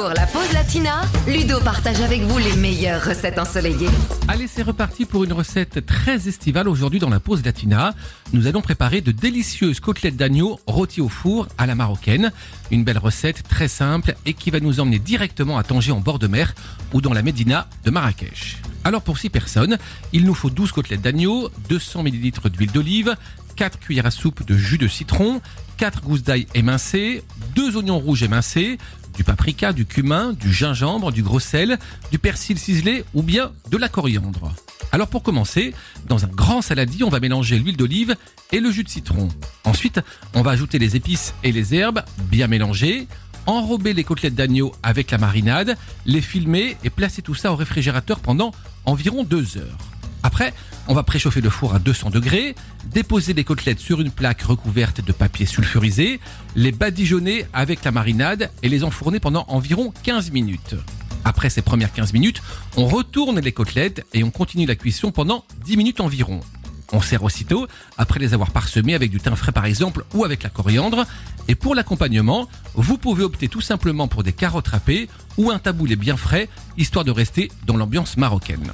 Pour la pause latina, Ludo partage avec vous les meilleures recettes ensoleillées. Allez, c'est reparti pour une recette très estivale aujourd'hui dans la pause latina. Nous allons préparer de délicieuses côtelettes d'agneau rôties au four à la marocaine. Une belle recette très simple et qui va nous emmener directement à Tanger en bord de mer ou dans la Médina de Marrakech. Alors pour 6 personnes, il nous faut 12 côtelettes d'agneau, 200 ml d'huile d'olive, 4 cuillères à soupe de jus de citron, 4 gousses d'ail émincées, 2 oignons rouges émincés, du paprika, du cumin, du gingembre, du gros sel, du persil ciselé ou bien de la coriandre. Alors pour commencer, dans un grand saladier, on va mélanger l'huile d'olive et le jus de citron. Ensuite, on va ajouter les épices et les herbes, bien mélangées, enrober les côtelettes d'agneau avec la marinade, les filmer et placer tout ça au réfrigérateur pendant environ 2 heures. Après, on va préchauffer le four à 200 degrés, déposer les côtelettes sur une plaque recouverte de papier sulfurisé, les badigeonner avec la marinade et les enfourner pendant environ 15 minutes. Après ces premières 15 minutes, on retourne les côtelettes et on continue la cuisson pendant 10 minutes environ. On sert aussitôt, après les avoir parsemées avec du thym frais par exemple ou avec la coriandre. Et pour l'accompagnement, vous pouvez opter tout simplement pour des carottes râpées ou un taboulé bien frais, histoire de rester dans l'ambiance marocaine.